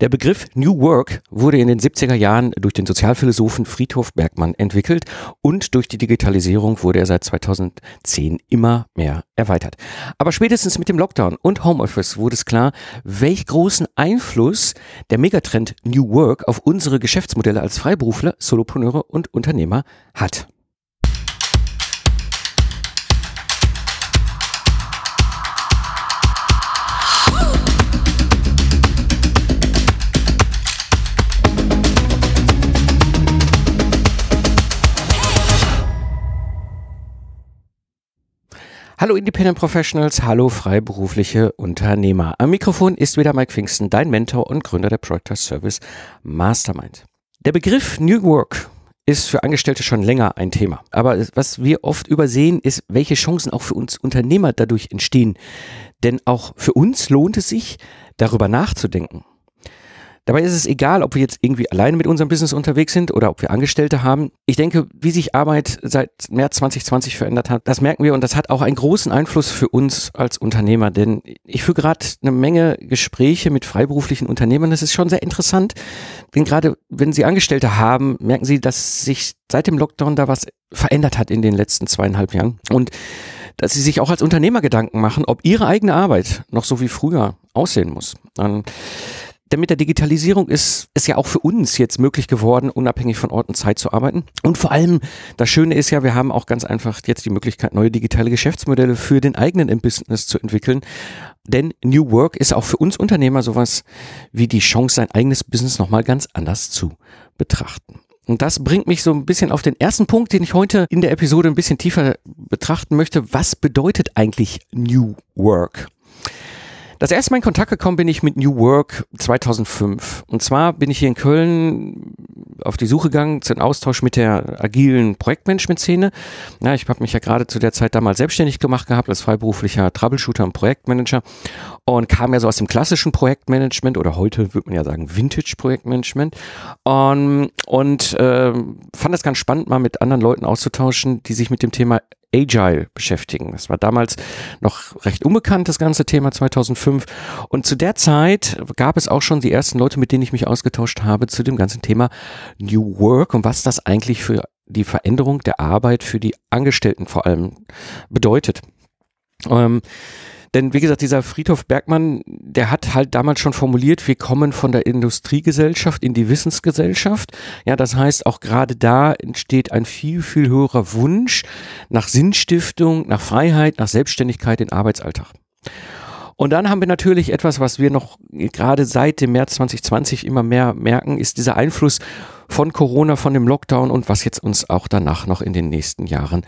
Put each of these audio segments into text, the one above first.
Der Begriff New Work wurde in den 70er Jahren durch den Sozialphilosophen Friedhof Bergmann entwickelt und durch die Digitalisierung wurde er seit 2010 immer mehr erweitert. Aber spätestens mit dem Lockdown und Homeoffice wurde es klar, welch großen Einfluss der Megatrend New Work auf unsere Geschäftsmodelle als Freiberufler, Solopreneure und Unternehmer hat. Hallo Independent Professionals, hallo freiberufliche Unternehmer. Am Mikrofon ist wieder Mike Pfingsten, dein Mentor und Gründer der Project Service Mastermind. Der Begriff New Work ist für Angestellte schon länger ein Thema. Aber was wir oft übersehen, ist, welche Chancen auch für uns Unternehmer dadurch entstehen. Denn auch für uns lohnt es sich, darüber nachzudenken. Dabei ist es egal, ob wir jetzt irgendwie alleine mit unserem Business unterwegs sind oder ob wir Angestellte haben. Ich denke, wie sich Arbeit seit März 2020 verändert hat, das merken wir und das hat auch einen großen Einfluss für uns als Unternehmer. Denn ich führe gerade eine Menge Gespräche mit freiberuflichen Unternehmern. Das ist schon sehr interessant. Denn gerade wenn Sie Angestellte haben, merken Sie, dass sich seit dem Lockdown da was verändert hat in den letzten zweieinhalb Jahren. Und dass sie sich auch als Unternehmer Gedanken machen, ob ihre eigene Arbeit noch so wie früher aussehen muss. Denn mit der Digitalisierung ist es ja auch für uns jetzt möglich geworden, unabhängig von Ort und Zeit zu arbeiten. Und vor allem, das Schöne ist ja, wir haben auch ganz einfach jetzt die Möglichkeit, neue digitale Geschäftsmodelle für den eigenen Business zu entwickeln. Denn New Work ist auch für uns Unternehmer sowas wie die Chance, sein eigenes Business nochmal ganz anders zu betrachten. Und das bringt mich so ein bisschen auf den ersten Punkt, den ich heute in der Episode ein bisschen tiefer betrachten möchte. Was bedeutet eigentlich New Work? Das erste Mal in Kontakt gekommen bin ich mit New Work 2005. Und zwar bin ich hier in Köln auf die Suche gegangen, zu einem Austausch mit der agilen Projektmanagement-Szene. Ja, ich habe mich ja gerade zu der Zeit damals selbstständig gemacht gehabt als freiberuflicher Troubleshooter und Projektmanager und kam ja so aus dem klassischen Projektmanagement oder heute würde man ja sagen Vintage-Projektmanagement und, und äh, fand das ganz spannend, mal mit anderen Leuten auszutauschen, die sich mit dem Thema Agile beschäftigen. Das war damals noch recht unbekannt, das ganze Thema 2005. Und zu der Zeit gab es auch schon die ersten Leute, mit denen ich mich ausgetauscht habe zu dem ganzen Thema New Work und was das eigentlich für die Veränderung der Arbeit für die Angestellten vor allem bedeutet. Ähm, denn wie gesagt, dieser Friedhof Bergmann, der hat halt damals schon formuliert, wir kommen von der Industriegesellschaft in die Wissensgesellschaft. Ja, das heißt, auch gerade da entsteht ein viel, viel höherer Wunsch nach Sinnstiftung, nach Freiheit, nach Selbstständigkeit in Arbeitsalltag. Und dann haben wir natürlich etwas, was wir noch gerade seit dem März 2020 immer mehr merken, ist dieser Einfluss von Corona, von dem Lockdown und was jetzt uns auch danach noch in den nächsten Jahren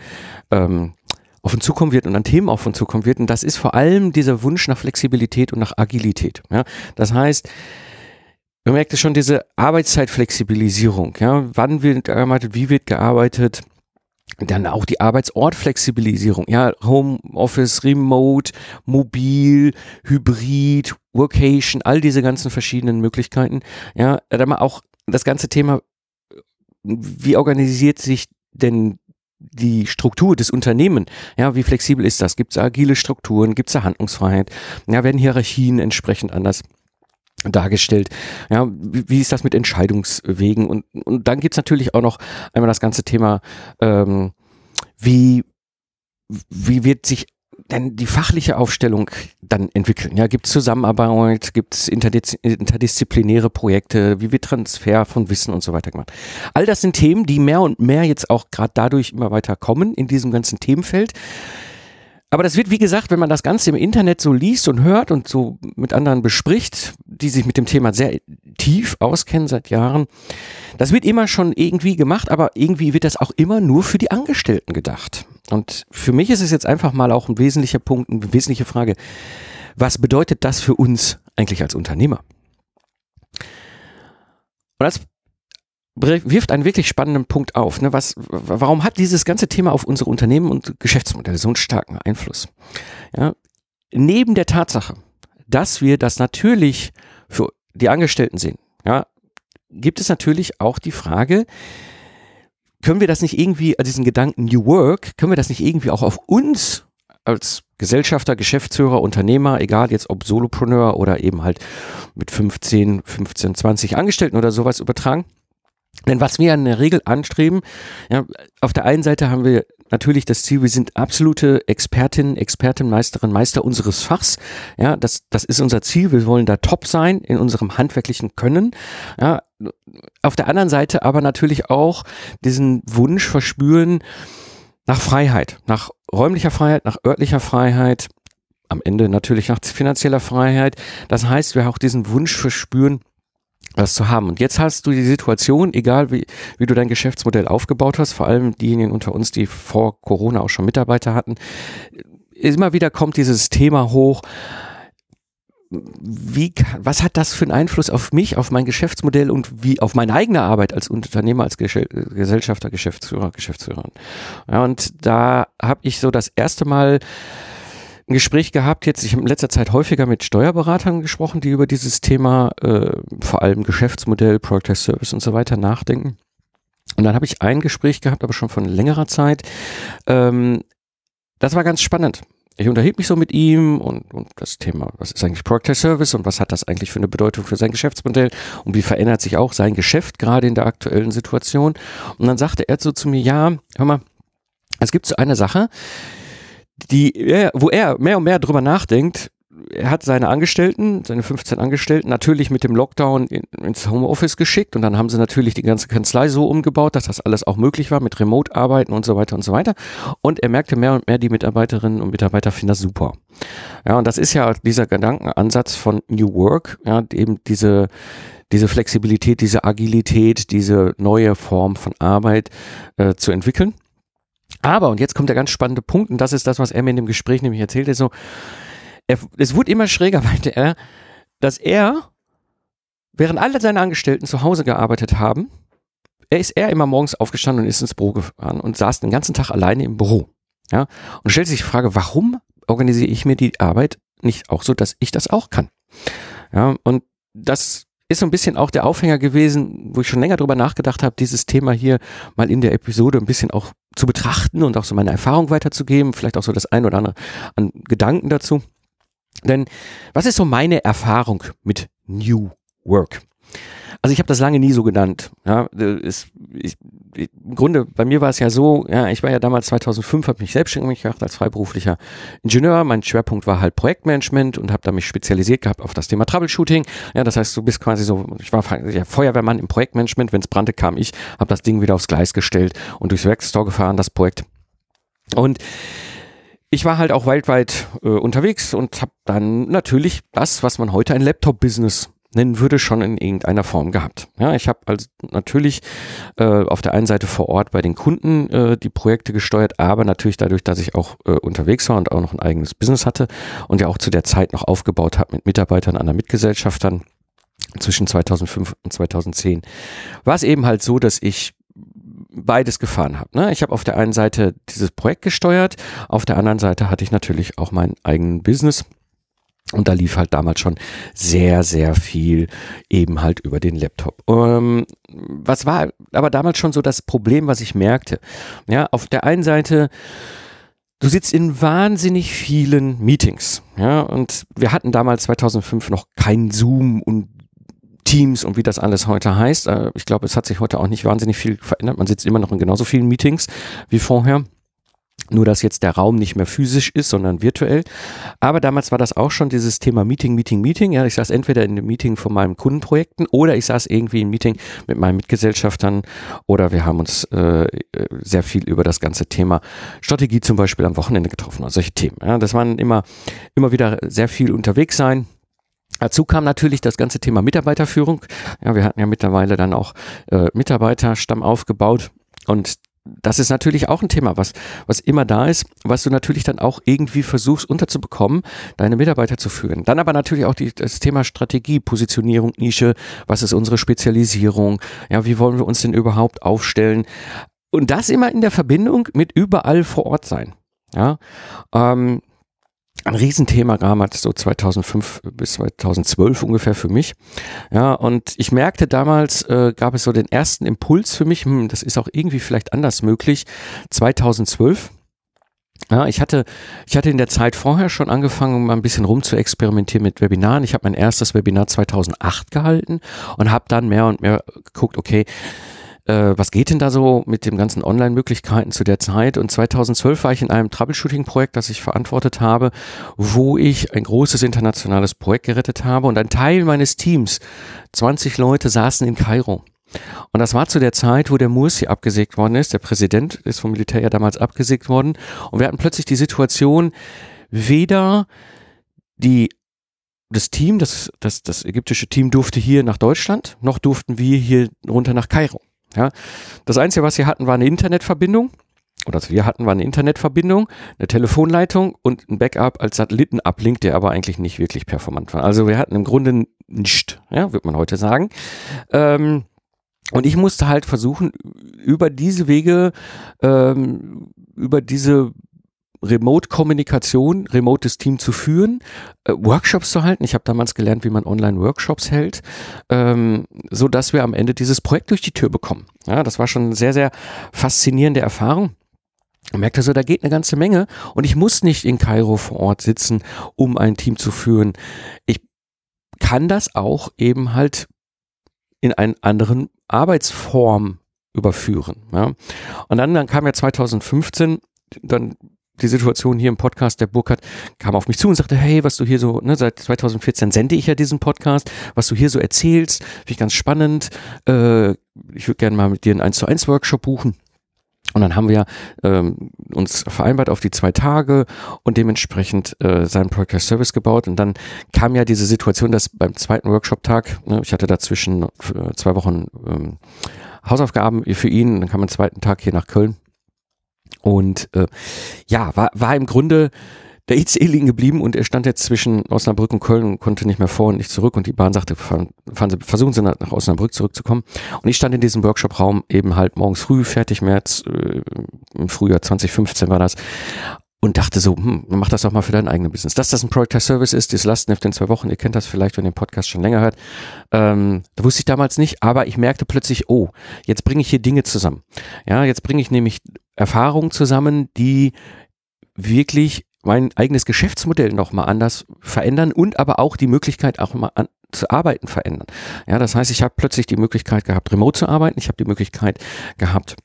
ähm, auf uns zukommen wird und an Themen auf uns zukommen wird. Und das ist vor allem dieser Wunsch nach Flexibilität und nach Agilität. Ja? Das heißt, man merkt es schon, diese Arbeitszeitflexibilisierung. Ja? Wann wird gearbeitet, wie wird gearbeitet? Dann auch die Arbeitsortflexibilisierung, ja, Homeoffice, Remote, Mobil, Hybrid, Workation, all diese ganzen verschiedenen Möglichkeiten. Ja, dann auch das ganze Thema, wie organisiert sich denn die Struktur des Unternehmens, ja, wie flexibel ist das? Gibt es agile Strukturen? Gibt es da Handlungsfreiheit? Ja, werden Hierarchien entsprechend anders dargestellt. Ja, wie ist das mit Entscheidungswegen? Und, und dann gibt's natürlich auch noch einmal das ganze Thema, ähm, wie, wie wird sich denn die fachliche Aufstellung dann entwickeln? Ja, gibt es Zusammenarbeit, gibt es interdisziplinäre Projekte, wie wird Transfer von Wissen und so weiter gemacht? All das sind Themen, die mehr und mehr jetzt auch gerade dadurch immer weiter kommen in diesem ganzen Themenfeld. Aber das wird, wie gesagt, wenn man das Ganze im Internet so liest und hört und so mit anderen bespricht, die sich mit dem Thema sehr tief auskennen seit Jahren, das wird immer schon irgendwie gemacht, aber irgendwie wird das auch immer nur für die Angestellten gedacht. Und für mich ist es jetzt einfach mal auch ein wesentlicher Punkt, eine wesentliche Frage. Was bedeutet das für uns eigentlich als Unternehmer? Und das wirft einen wirklich spannenden Punkt auf. Ne? Was, warum hat dieses ganze Thema auf unsere Unternehmen und Geschäftsmodelle so einen starken Einfluss? Ja? Neben der Tatsache, dass wir das natürlich für die Angestellten sehen, ja, gibt es natürlich auch die Frage, können wir das nicht irgendwie, also diesen Gedanken New Work, können wir das nicht irgendwie auch auf uns als Gesellschafter, Geschäftsführer, Unternehmer, egal jetzt ob Solopreneur oder eben halt mit 15, 15, 20 Angestellten oder sowas übertragen. Denn was wir in der Regel anstreben, ja, auf der einen Seite haben wir natürlich das Ziel, wir sind absolute Expertinnen, Expertin, Meisterin, Meister unseres Fachs. Ja, das, das ist unser Ziel. Wir wollen da top sein in unserem handwerklichen Können. Ja, auf der anderen Seite aber natürlich auch diesen Wunsch verspüren nach Freiheit, nach räumlicher Freiheit, nach örtlicher Freiheit, am Ende natürlich nach finanzieller Freiheit. Das heißt, wir auch diesen Wunsch verspüren, was zu haben. Und jetzt hast du die Situation, egal wie, wie du dein Geschäftsmodell aufgebaut hast, vor allem diejenigen unter uns, die vor Corona auch schon Mitarbeiter hatten, immer wieder kommt dieses Thema hoch. Wie, was hat das für einen Einfluss auf mich, auf mein Geschäftsmodell und wie auf meine eigene Arbeit als Unternehmer, als Gesellschafter, Geschäftsführer, Geschäftsführerin? Ja, und da habe ich so das erste Mal ein Gespräch gehabt, jetzt, ich habe in letzter Zeit häufiger mit Steuerberatern gesprochen, die über dieses Thema, äh, vor allem Geschäftsmodell, Product as Service und so weiter nachdenken. Und dann habe ich ein Gespräch gehabt, aber schon von längerer Zeit. Ähm, das war ganz spannend. Ich unterhielt mich so mit ihm und, und das Thema, was ist eigentlich Product as Service und was hat das eigentlich für eine Bedeutung für sein Geschäftsmodell und wie verändert sich auch sein Geschäft gerade in der aktuellen Situation. Und dann sagte er so zu mir, ja, hör mal, es gibt so eine Sache, die, wo er mehr und mehr drüber nachdenkt, er hat seine Angestellten, seine 15 Angestellten natürlich mit dem Lockdown in, ins Homeoffice geschickt und dann haben sie natürlich die ganze Kanzlei so umgebaut, dass das alles auch möglich war mit Remote-Arbeiten und so weiter und so weiter. Und er merkte mehr und mehr, die Mitarbeiterinnen und Mitarbeiter finden das super. Ja, und das ist ja dieser Gedankenansatz von New Work, ja, eben diese, diese Flexibilität, diese Agilität, diese neue Form von Arbeit äh, zu entwickeln. Aber, und jetzt kommt der ganz spannende Punkt, und das ist das, was er mir in dem Gespräch nämlich erzählte, so, er, es wurde immer schräger, meinte er, dass er, während alle seine Angestellten zu Hause gearbeitet haben, er ist er immer morgens aufgestanden und ist ins Büro gefahren und saß den ganzen Tag alleine im Büro. Ja, und stellt sich die Frage, warum organisiere ich mir die Arbeit nicht auch so, dass ich das auch kann? Ja, und das ist so ein bisschen auch der Aufhänger gewesen, wo ich schon länger drüber nachgedacht habe, dieses Thema hier mal in der Episode ein bisschen auch zu betrachten und auch so meine Erfahrung weiterzugeben, vielleicht auch so das ein oder andere an Gedanken dazu. Denn was ist so meine Erfahrung mit New Work? Also ich habe das lange nie so genannt. Ja, ist, ich, Im Grunde, bei mir war es ja so, ja, ich war ja damals 2005, habe mich selbstständig gemacht als freiberuflicher Ingenieur. Mein Schwerpunkt war halt Projektmanagement und habe da mich spezialisiert gehabt auf das Thema Troubleshooting. Ja, das heißt, du bist quasi so, ich war ja, Feuerwehrmann im Projektmanagement. Wenn es brannte, kam ich, habe das Ding wieder aufs Gleis gestellt und durchs Werkstore gefahren, das Projekt. Und ich war halt auch weltweit äh, unterwegs und habe dann natürlich das, was man heute ein Laptop-Business nennen würde, schon in irgendeiner Form gehabt. Ja, ich habe also natürlich äh, auf der einen Seite vor Ort bei den Kunden äh, die Projekte gesteuert, aber natürlich dadurch, dass ich auch äh, unterwegs war und auch noch ein eigenes Business hatte und ja auch zu der Zeit noch aufgebaut habe mit Mitarbeitern, anderen Mitgesellschaftern zwischen 2005 und 2010, war es eben halt so, dass ich beides gefahren habe. Ne? Ich habe auf der einen Seite dieses Projekt gesteuert, auf der anderen Seite hatte ich natürlich auch mein eigenen Business. Und da lief halt damals schon sehr, sehr viel eben halt über den Laptop. Ähm, was war aber damals schon so das Problem, was ich merkte? Ja, auf der einen Seite, du sitzt in wahnsinnig vielen Meetings. Ja, und wir hatten damals 2005 noch kein Zoom und Teams und wie das alles heute heißt. Äh, ich glaube, es hat sich heute auch nicht wahnsinnig viel verändert. Man sitzt immer noch in genauso vielen Meetings wie vorher. Nur, dass jetzt der Raum nicht mehr physisch ist, sondern virtuell. Aber damals war das auch schon dieses Thema Meeting, Meeting, Meeting. Ja, ich saß entweder in einem Meeting von meinen Kundenprojekten oder ich saß irgendwie im Meeting mit meinen Mitgesellschaftern oder wir haben uns äh, sehr viel über das ganze Thema Strategie zum Beispiel am Wochenende getroffen. Also solche Themen. Ja, das waren immer, immer wieder sehr viel unterwegs sein Dazu kam natürlich das ganze Thema Mitarbeiterführung. Ja, wir hatten ja mittlerweile dann auch äh, Mitarbeiterstamm aufgebaut und das ist natürlich auch ein Thema, was, was immer da ist, was du natürlich dann auch irgendwie versuchst unterzubekommen, deine Mitarbeiter zu führen. Dann aber natürlich auch die, das Thema Strategie, Positionierung, Nische, was ist unsere Spezialisierung, ja, wie wollen wir uns denn überhaupt aufstellen? Und das immer in der Verbindung mit überall vor Ort sein. Ja, ähm, ein Riesenthema damals, so 2005 bis 2012 ungefähr für mich. Ja, und ich merkte damals, äh, gab es so den ersten Impuls für mich, hm, das ist auch irgendwie vielleicht anders möglich, 2012 Ja, ich hatte, ich hatte in der Zeit vorher schon angefangen, mal ein bisschen rum zu experimentieren mit Webinaren. Ich habe mein erstes Webinar 2008 gehalten und habe dann mehr und mehr geguckt, okay, äh, was geht denn da so mit den ganzen Online-Möglichkeiten zu der Zeit? Und 2012 war ich in einem Troubleshooting-Projekt, das ich verantwortet habe, wo ich ein großes internationales Projekt gerettet habe und ein Teil meines Teams, 20 Leute, saßen in Kairo. Und das war zu der Zeit, wo der Mursi abgesägt worden ist. Der Präsident ist vom Militär ja damals abgesägt worden. Und wir hatten plötzlich die Situation, weder die das Team, das, das, das ägyptische Team durfte hier nach Deutschland, noch durften wir hier runter nach Kairo. Ja, das Einzige, was wir hatten, war eine Internetverbindung. Oder was wir hatten, war eine Internetverbindung, eine Telefonleitung und ein Backup als Satellitenablink, der aber eigentlich nicht wirklich performant war. Also wir hatten im Grunde nichts, ja, wird man heute sagen. Ähm, und ich musste halt versuchen, über diese Wege, ähm, über diese Remote-Kommunikation, remotes Team zu führen, äh, Workshops zu halten. Ich habe damals gelernt, wie man Online-Workshops hält, ähm, so dass wir am Ende dieses Projekt durch die Tür bekommen. Ja, das war schon eine sehr, sehr faszinierende Erfahrung. Ich merkte so, da geht eine ganze Menge und ich muss nicht in Kairo vor Ort sitzen, um ein Team zu führen. Ich kann das auch eben halt in einen anderen Arbeitsform überführen. Ja. Und dann, dann kam ja 2015 dann die Situation hier im Podcast, der Burkhardt kam auf mich zu und sagte, hey, was du hier so, ne, seit 2014 sende ich ja diesen Podcast, was du hier so erzählst, finde ich ganz spannend. Äh, ich würde gerne mal mit dir einen 1 zu 1 Workshop buchen. Und dann haben wir ähm, uns vereinbart auf die zwei Tage und dementsprechend äh, seinen Podcast Service gebaut. Und dann kam ja diese Situation, dass beim zweiten Workshop-Tag, ne, ich hatte dazwischen äh, zwei Wochen ähm, Hausaufgaben für ihn, dann kam am zweiten Tag hier nach Köln und äh, ja, war, war im Grunde der ICE liegen geblieben und er stand jetzt zwischen Osnabrück und Köln und konnte nicht mehr vor und nicht zurück und die Bahn sagte, fahren, fahren Sie, versuchen Sie nach, Osnabrück zurückzukommen. Und ich stand in diesem Workshop-Raum eben halt morgens früh, fertig März, äh, im Frühjahr 2015 war das und dachte so, hm, mach das doch mal für dein eigenes Business. Dass das ein Product Service ist, dieses Lastenheft in zwei Wochen, ihr kennt das vielleicht, wenn ihr den Podcast schon länger hört, ähm, da wusste ich damals nicht, aber ich merkte plötzlich, oh, jetzt bringe ich hier Dinge zusammen. Ja, jetzt bringe ich nämlich Erfahrungen zusammen, die wirklich mein eigenes Geschäftsmodell nochmal anders verändern und aber auch die Möglichkeit auch mal an, zu arbeiten verändern. Ja, das heißt, ich habe plötzlich die Möglichkeit gehabt, remote zu arbeiten. Ich habe die Möglichkeit gehabt,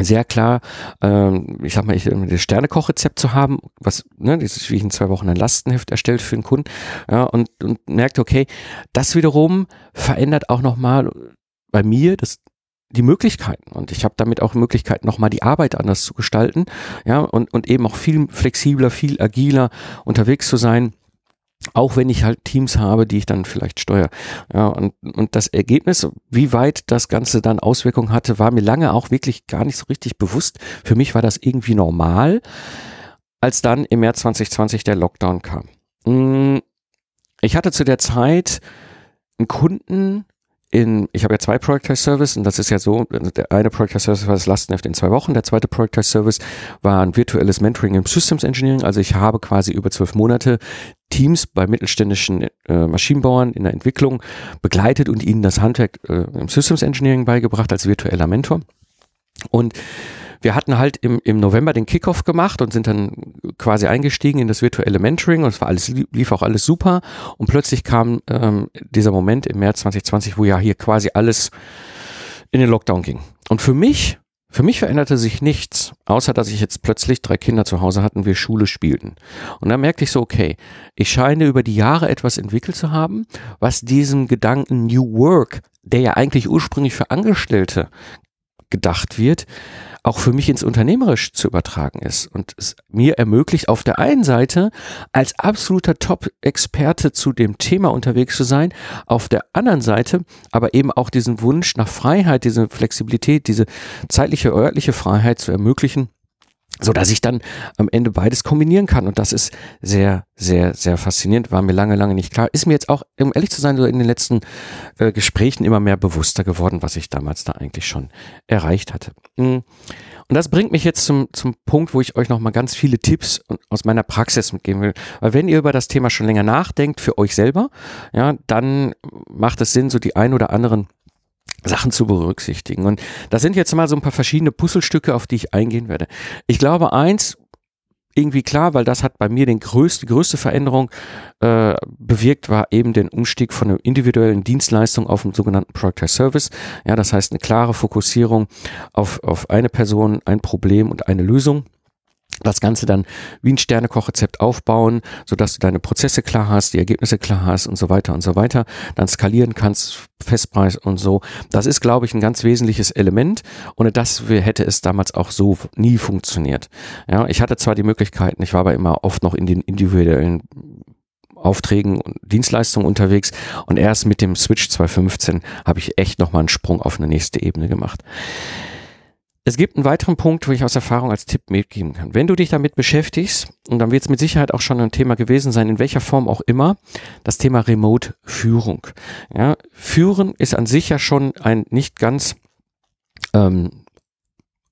sehr klar, ähm, ich sag mal, ich, das Sternekochrezept zu haben, was, ne, das ist wie ich in zwei Wochen ein Lastenheft erstellt für den Kunden, ja, und, und merkt, okay, das wiederum verändert auch nochmal bei mir das die Möglichkeiten. Und ich habe damit auch Möglichkeiten, nochmal die Arbeit anders zu gestalten, ja, und, und eben auch viel flexibler, viel agiler unterwegs zu sein, auch wenn ich halt Teams habe, die ich dann vielleicht steuere. Ja, und, und das Ergebnis, wie weit das Ganze dann Auswirkungen hatte, war mir lange auch wirklich gar nicht so richtig bewusst. Für mich war das irgendwie normal, als dann im März 2020 der Lockdown kam. Hm, ich hatte zu der Zeit einen Kunden, in, ich habe ja zwei Project Service und das ist ja so, also der eine Project Service war das Lastenheft in zwei Wochen, der zweite Project Service war ein virtuelles Mentoring im Systems Engineering, also ich habe quasi über zwölf Monate Teams bei mittelständischen äh, Maschinenbauern in der Entwicklung begleitet und ihnen das Handwerk äh, im Systems Engineering beigebracht als virtueller Mentor und wir hatten halt im, im November den Kickoff gemacht und sind dann quasi eingestiegen in das virtuelle Mentoring und es war alles, lief auch alles super. Und plötzlich kam ähm, dieser Moment im März 2020, wo ja hier quasi alles in den Lockdown ging. Und für mich, für mich veränderte sich nichts, außer dass ich jetzt plötzlich drei Kinder zu Hause hatten, wir Schule spielten. Und dann merkte ich so, okay, ich scheine über die Jahre etwas entwickelt zu haben, was diesem Gedanken New Work, der ja eigentlich ursprünglich für Angestellte gedacht wird, auch für mich ins Unternehmerisch zu übertragen ist und es mir ermöglicht, auf der einen Seite als absoluter Top-Experte zu dem Thema unterwegs zu sein, auf der anderen Seite aber eben auch diesen Wunsch nach Freiheit, diese Flexibilität, diese zeitliche, örtliche Freiheit zu ermöglichen, so dass ich dann am Ende beides kombinieren kann. Und das ist sehr sehr sehr faszinierend. War mir lange lange nicht klar. Ist mir jetzt auch um ehrlich zu sein so in den letzten äh, Gesprächen immer mehr bewusster geworden was ich damals da eigentlich schon erreicht hatte. Hm. und das bringt mich jetzt zum zum Punkt wo ich euch noch mal ganz viele Tipps aus meiner Praxis mitgeben will. Weil wenn ihr über das Thema schon länger nachdenkt für euch selber ja dann macht es Sinn so die ein oder anderen Sachen zu berücksichtigen. Und das sind jetzt mal so ein paar verschiedene Puzzlestücke, auf die ich eingehen werde. Ich glaube, eins, irgendwie klar, weil das hat bei mir den größte, größte Veränderung äh, bewirkt, war eben den Umstieg von einer individuellen Dienstleistung auf einen sogenannten Product Service. Ja, das heißt eine klare Fokussierung auf, auf eine Person, ein Problem und eine Lösung das Ganze dann wie ein Sternekochrezept aufbauen, sodass du deine Prozesse klar hast, die Ergebnisse klar hast und so weiter und so weiter, dann skalieren kannst, Festpreis und so. Das ist, glaube ich, ein ganz wesentliches Element. Ohne das hätte es damals auch so nie funktioniert. Ja, ich hatte zwar die Möglichkeiten, ich war aber immer oft noch in den individuellen Aufträgen und Dienstleistungen unterwegs und erst mit dem Switch 215 habe ich echt nochmal einen Sprung auf eine nächste Ebene gemacht. Es gibt einen weiteren Punkt, wo ich aus Erfahrung als Tipp mitgeben kann. Wenn du dich damit beschäftigst, und dann wird es mit Sicherheit auch schon ein Thema gewesen sein, in welcher Form auch immer, das Thema Remote-Führung. Ja, Führen ist an sich ja schon ein nicht ganz ähm,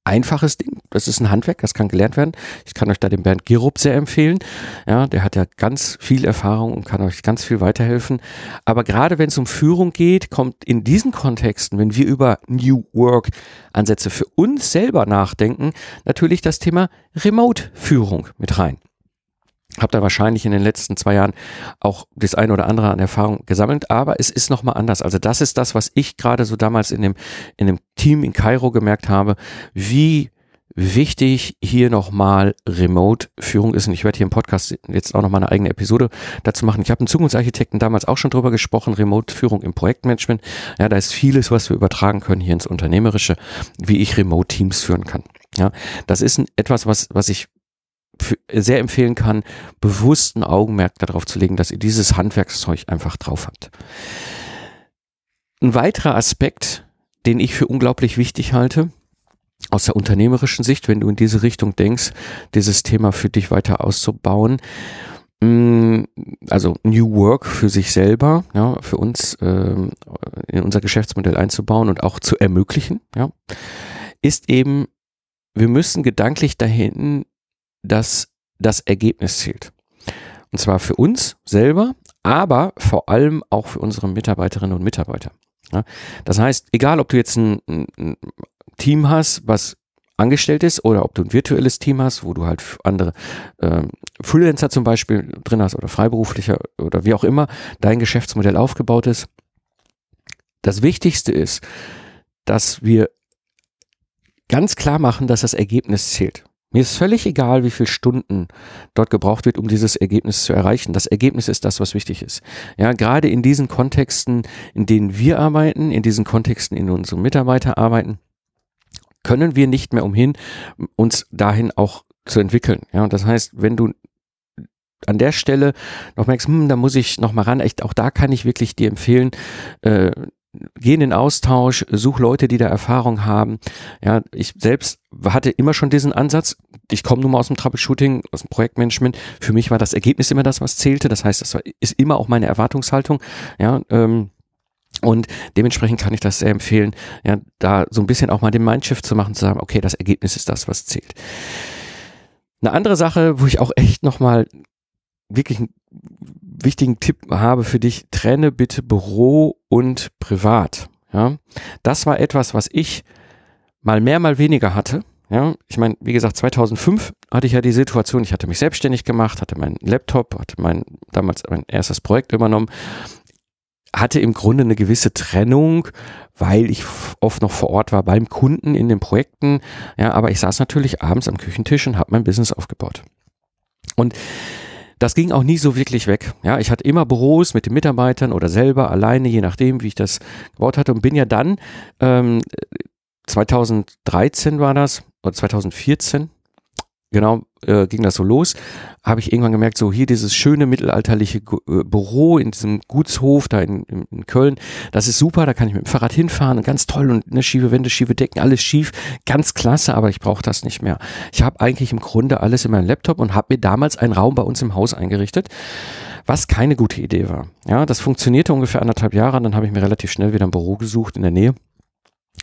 einfaches Ding. Das ist ein Handwerk, das kann gelernt werden. Ich kann euch da den Bernd Gerup sehr empfehlen. Ja, der hat ja ganz viel Erfahrung und kann euch ganz viel weiterhelfen. Aber gerade wenn es um Führung geht, kommt in diesen Kontexten, wenn wir über New Work Ansätze für uns selber nachdenken, natürlich das Thema Remote-Führung mit rein. Hab da wahrscheinlich in den letzten zwei Jahren auch das eine oder andere an Erfahrung gesammelt, aber es ist nochmal anders. Also das ist das, was ich gerade so damals in dem, in dem Team in Kairo gemerkt habe, wie wichtig hier nochmal Remote-Führung ist. Und ich werde hier im Podcast jetzt auch nochmal eine eigene Episode dazu machen. Ich habe einen Zukunftsarchitekten damals auch schon drüber gesprochen, Remote-Führung im Projektmanagement. Ja, da ist vieles, was wir übertragen können hier ins Unternehmerische, wie ich Remote-Teams führen kann. Ja, das ist etwas, was, was ich sehr empfehlen kann, bewussten Augenmerk darauf zu legen, dass ihr dieses Handwerkszeug einfach drauf habt. Ein weiterer Aspekt, den ich für unglaublich wichtig halte, aus der unternehmerischen Sicht, wenn du in diese Richtung denkst, dieses Thema für dich weiter auszubauen, mm, also New Work für sich selber, ja, für uns ähm, in unser Geschäftsmodell einzubauen und auch zu ermöglichen, ja, ist eben, wir müssen gedanklich dahin dass das Ergebnis zählt. Und zwar für uns selber, aber vor allem auch für unsere Mitarbeiterinnen und Mitarbeiter. Ja, das heißt, egal ob du jetzt ein, ein, Team hast, was angestellt ist oder ob du ein virtuelles Team hast, wo du halt andere äh, Freelancer zum Beispiel drin hast oder Freiberuflicher oder wie auch immer dein Geschäftsmodell aufgebaut ist. Das Wichtigste ist, dass wir ganz klar machen, dass das Ergebnis zählt. Mir ist völlig egal, wie viele Stunden dort gebraucht wird, um dieses Ergebnis zu erreichen. Das Ergebnis ist das, was wichtig ist. Ja, gerade in diesen Kontexten, in denen wir arbeiten, in diesen Kontexten, in denen unsere Mitarbeiter arbeiten, können wir nicht mehr umhin, uns dahin auch zu entwickeln. Ja, und das heißt, wenn du an der Stelle noch merkst, hm, da muss ich noch mal ran, echt, auch da kann ich wirklich dir empfehlen, äh, geh in den Austausch, such Leute, die da Erfahrung haben. Ja, ich selbst hatte immer schon diesen Ansatz. Ich komme nun mal aus dem Troubleshooting, aus dem Projektmanagement. Für mich war das Ergebnis immer das, was zählte. Das heißt, das ist immer auch meine Erwartungshaltung. Ja, ähm, und dementsprechend kann ich das sehr empfehlen, ja, da so ein bisschen auch mal den Mindshift zu machen, zu sagen, okay, das Ergebnis ist das, was zählt. Eine andere Sache, wo ich auch echt nochmal wirklich einen wichtigen Tipp habe für dich, trenne bitte Büro und Privat. Ja, das war etwas, was ich mal mehr, mal weniger hatte. Ja, ich meine, wie gesagt, 2005 hatte ich ja die Situation, ich hatte mich selbstständig gemacht, hatte meinen Laptop, hatte mein damals mein erstes Projekt übernommen, hatte im Grunde eine gewisse Trennung, weil ich oft noch vor Ort war beim Kunden in den Projekten. Ja, aber ich saß natürlich abends am Küchentisch und habe mein Business aufgebaut. Und das ging auch nie so wirklich weg. Ja, ich hatte immer Büros mit den Mitarbeitern oder selber alleine, je nachdem, wie ich das gebaut hatte und bin ja dann ähm, 2013 war das oder 2014 genau äh, ging das so los, habe ich irgendwann gemerkt, so hier dieses schöne mittelalterliche äh, Büro in diesem Gutshof da in, in, in, Köln, das ist super, da kann ich mit dem Fahrrad hinfahren, ganz toll und eine schiefe Wände, schiefe Decken, alles schief, ganz klasse, aber ich brauche das nicht mehr. Ich habe eigentlich im Grunde alles in meinem Laptop und habe mir damals einen Raum bei uns im Haus eingerichtet was keine gute Idee war. Ja, das funktionierte ungefähr anderthalb Jahre, dann habe ich mir relativ schnell wieder ein Büro gesucht in der Nähe,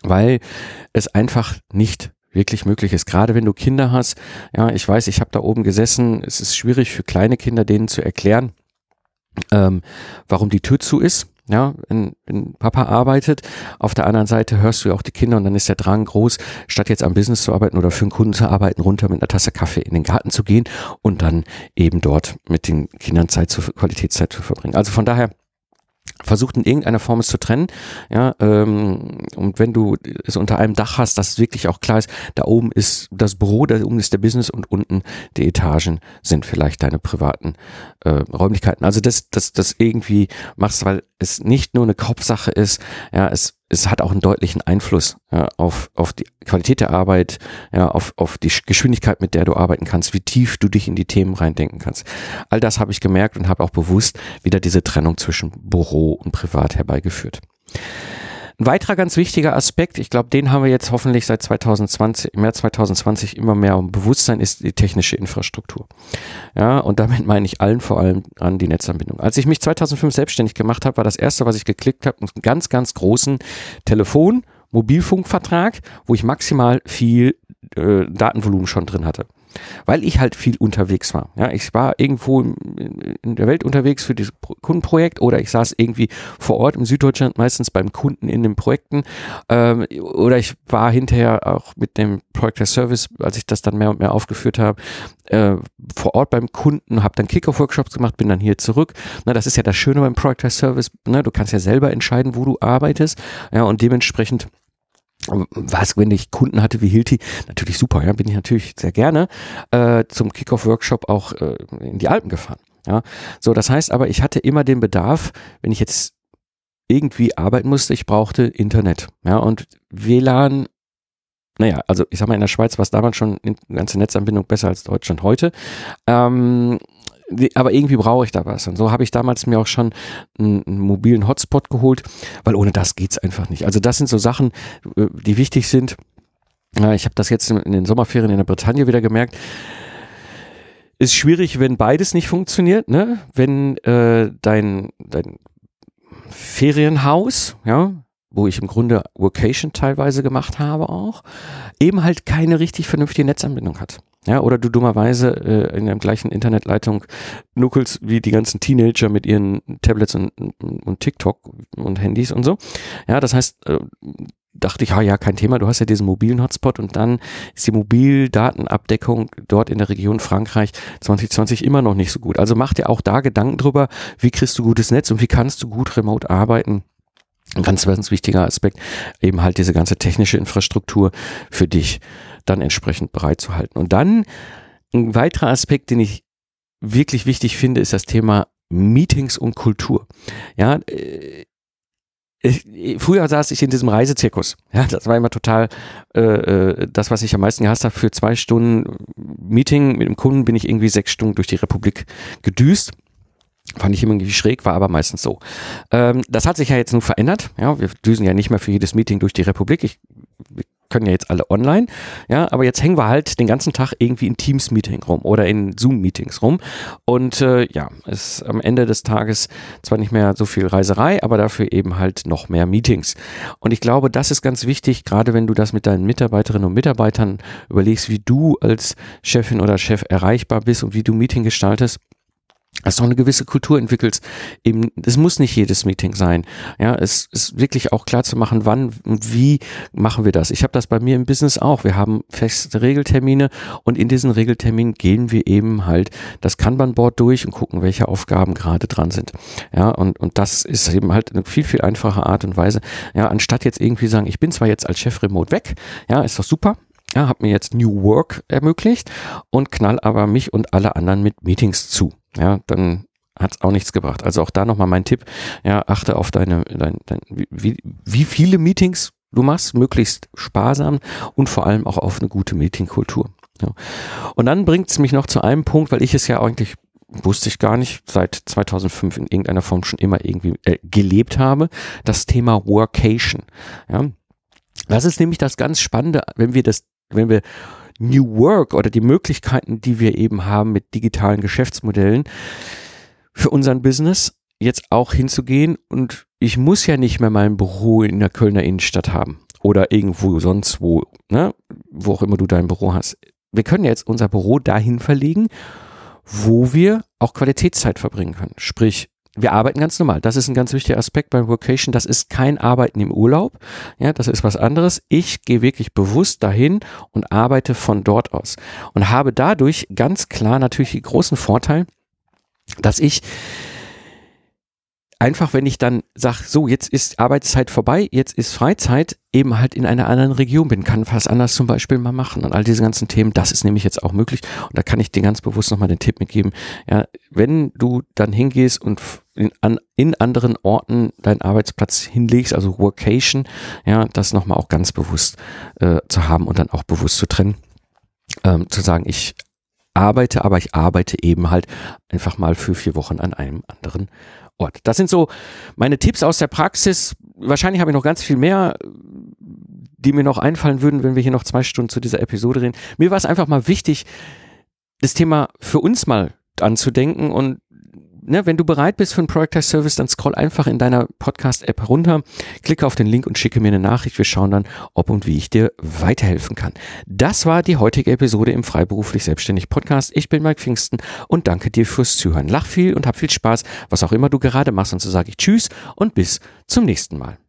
weil es einfach nicht wirklich möglich ist. Gerade wenn du Kinder hast, ja, ich weiß, ich habe da oben gesessen, es ist schwierig für kleine Kinder denen zu erklären, ähm, warum die Tür zu ist. Ja, wenn, wenn Papa arbeitet, auf der anderen Seite hörst du ja auch die Kinder und dann ist der Drang groß, statt jetzt am Business zu arbeiten oder für einen Kunden zu arbeiten, runter mit einer Tasse Kaffee in den Garten zu gehen und dann eben dort mit den Kindern Zeit zu, Qualitätszeit zu verbringen. Also von daher, versucht in irgendeiner Form es zu trennen, ja, ähm, und wenn du es unter einem Dach hast, dass es wirklich auch klar ist, da oben ist das Büro, da oben ist der Business und unten die Etagen sind vielleicht deine privaten äh, Räumlichkeiten. Also das, das, das irgendwie machst, weil es nicht nur eine Kopfsache ist, ja, es es hat auch einen deutlichen Einfluss ja, auf, auf die Qualität der Arbeit, ja, auf, auf die Geschwindigkeit, mit der du arbeiten kannst, wie tief du dich in die Themen reindenken kannst. All das habe ich gemerkt und habe auch bewusst wieder diese Trennung zwischen Büro und Privat herbeigeführt. Ein weiterer ganz wichtiger Aspekt, ich glaube, den haben wir jetzt hoffentlich seit 2020, im März 2020 immer mehr im Bewusstsein, ist die technische Infrastruktur. Ja, und damit meine ich allen vor allem an die Netzanbindung. Als ich mich 2005 selbstständig gemacht habe, war das erste, was ich geklickt habe, einen ganz, ganz großen Telefon, Mobilfunkvertrag, wo ich maximal viel äh, Datenvolumen schon drin hatte weil ich halt viel unterwegs war. Ja, ich war irgendwo in der Welt unterwegs für dieses Kundenprojekt oder ich saß irgendwie vor Ort im Süddeutschland meistens beim Kunden in den Projekten ähm, oder ich war hinterher auch mit dem Project as Service, als ich das dann mehr und mehr aufgeführt habe, äh, vor Ort beim Kunden, habe dann Kickoff-Workshops gemacht, bin dann hier zurück. Na, das ist ja das Schöne beim Project Service. Ne? Du kannst ja selber entscheiden, wo du arbeitest. Ja, und dementsprechend was, wenn ich Kunden hatte wie Hilti, natürlich super, ja, bin ich natürlich sehr gerne äh, zum Kickoff-Workshop auch äh, in die Alpen gefahren. Ja, so, das heißt aber, ich hatte immer den Bedarf, wenn ich jetzt irgendwie arbeiten musste, ich brauchte Internet. Ja, und WLAN, naja, also ich sag mal, in der Schweiz war es damals schon eine ganze Netzanbindung besser als Deutschland heute. Ähm, aber irgendwie brauche ich da was. Und so habe ich damals mir auch schon einen, einen mobilen Hotspot geholt, weil ohne das geht's einfach nicht. Also das sind so Sachen, äh, die wichtig sind. Ich habe das jetzt in den Sommerferien in der Bretagne wieder gemerkt. Ist schwierig, wenn beides nicht funktioniert, ne? Wenn äh, dein, dein Ferienhaus, ja, wo ich im Grunde Vocation teilweise gemacht habe auch, eben halt keine richtig vernünftige Netzanbindung hat. Ja, oder du dummerweise äh, in der gleichen Internetleitung nuckelst wie die ganzen Teenager mit ihren Tablets und, und TikTok und Handys und so. Ja, das heißt, äh, dachte ich, ah ja, kein Thema, du hast ja diesen mobilen Hotspot und dann ist die Mobildatenabdeckung dort in der Region Frankreich 2020 immer noch nicht so gut. Also mach dir auch da Gedanken drüber, wie kriegst du gutes Netz und wie kannst du gut remote arbeiten. Ein ganz, ganz wichtiger Aspekt, eben halt diese ganze technische Infrastruktur für dich dann entsprechend bereitzuhalten. Und dann ein weiterer Aspekt, den ich wirklich wichtig finde, ist das Thema Meetings und Kultur. Ja, äh, ich, früher saß ich in diesem Reisezirkus. Ja, das war immer total äh, äh, das, was ich am meisten gehasst habe. Für zwei Stunden Meeting mit dem Kunden bin ich irgendwie sechs Stunden durch die Republik gedüst. Fand ich irgendwie schräg, war aber meistens so. Ähm, das hat sich ja jetzt nun verändert. Ja, wir düsen ja nicht mehr für jedes Meeting durch die Republik. Ich, wir können ja jetzt alle online. Ja, aber jetzt hängen wir halt den ganzen Tag irgendwie in Teams-Meeting rum oder in Zoom-Meetings rum. Und äh, ja, ist am Ende des Tages zwar nicht mehr so viel Reiserei, aber dafür eben halt noch mehr Meetings. Und ich glaube, das ist ganz wichtig, gerade wenn du das mit deinen Mitarbeiterinnen und Mitarbeitern überlegst, wie du als Chefin oder Chef erreichbar bist und wie du Meeting gestaltest dass du auch eine gewisse Kultur entwickelst. Eben, es muss nicht jedes Meeting sein. Ja, es ist wirklich auch klar zu machen, wann und wie machen wir das. Ich habe das bei mir im Business auch. Wir haben feste Regeltermine und in diesen Regelterminen gehen wir eben halt das Kanban-Board durch und gucken, welche Aufgaben gerade dran sind. Ja, und, und das ist eben halt eine viel, viel einfache Art und Weise. Ja, anstatt jetzt irgendwie sagen, ich bin zwar jetzt als Chef remote weg, ja, ist doch super, ja, habe mir jetzt New Work ermöglicht und knall aber mich und alle anderen mit Meetings zu ja, dann hat es auch nichts gebracht. Also auch da nochmal mein Tipp, ja, achte auf deine, dein, dein, wie, wie viele Meetings du machst, möglichst sparsam und vor allem auch auf eine gute Meetingkultur. Ja. Und dann bringt es mich noch zu einem Punkt, weil ich es ja eigentlich wusste ich gar nicht, seit 2005 in irgendeiner Form schon immer irgendwie äh, gelebt habe, das Thema Workation. Ja. Das ist nämlich das ganz Spannende, wenn wir das, wenn wir New Work oder die Möglichkeiten, die wir eben haben mit digitalen Geschäftsmodellen für unseren Business jetzt auch hinzugehen und ich muss ja nicht mehr mein Büro in der Kölner Innenstadt haben oder irgendwo sonst wo, ne, wo auch immer du dein Büro hast. Wir können jetzt unser Büro dahin verlegen, wo wir auch Qualitätszeit verbringen können. Sprich, wir arbeiten ganz normal. Das ist ein ganz wichtiger Aspekt beim Vocation. Das ist kein Arbeiten im Urlaub. Ja, das ist was anderes. Ich gehe wirklich bewusst dahin und arbeite von dort aus und habe dadurch ganz klar natürlich den großen Vorteil, dass ich einfach, wenn ich dann sage, so, jetzt ist Arbeitszeit vorbei, jetzt ist Freizeit, eben halt in einer anderen Region bin, kann was anders zum Beispiel mal machen und all diese ganzen Themen, das ist nämlich jetzt auch möglich und da kann ich dir ganz bewusst nochmal den Tipp mitgeben, ja, wenn du dann hingehst und in, an, in anderen Orten deinen Arbeitsplatz hinlegst, also Workation, ja, das nochmal auch ganz bewusst äh, zu haben und dann auch bewusst zu trennen, ähm, zu sagen, ich arbeite, aber ich arbeite eben halt einfach mal für vier Wochen an einem anderen Ort. Das sind so meine Tipps aus der Praxis. Wahrscheinlich habe ich noch ganz viel mehr, die mir noch einfallen würden, wenn wir hier noch zwei Stunden zu dieser Episode reden. Mir war es einfach mal wichtig, das Thema für uns mal anzudenken und ne, wenn du bereit bist für einen Project Service, dann scroll einfach in deiner Podcast-App runter, klicke auf den Link und schicke mir eine Nachricht. Wir schauen dann, ob und wie ich dir weiterhelfen kann. Das war die heutige Episode im Freiberuflich Selbstständig Podcast. Ich bin Mike Pfingsten und danke dir fürs Zuhören. Lach viel und hab viel Spaß, was auch immer du gerade machst. Und so sage ich Tschüss und bis zum nächsten Mal.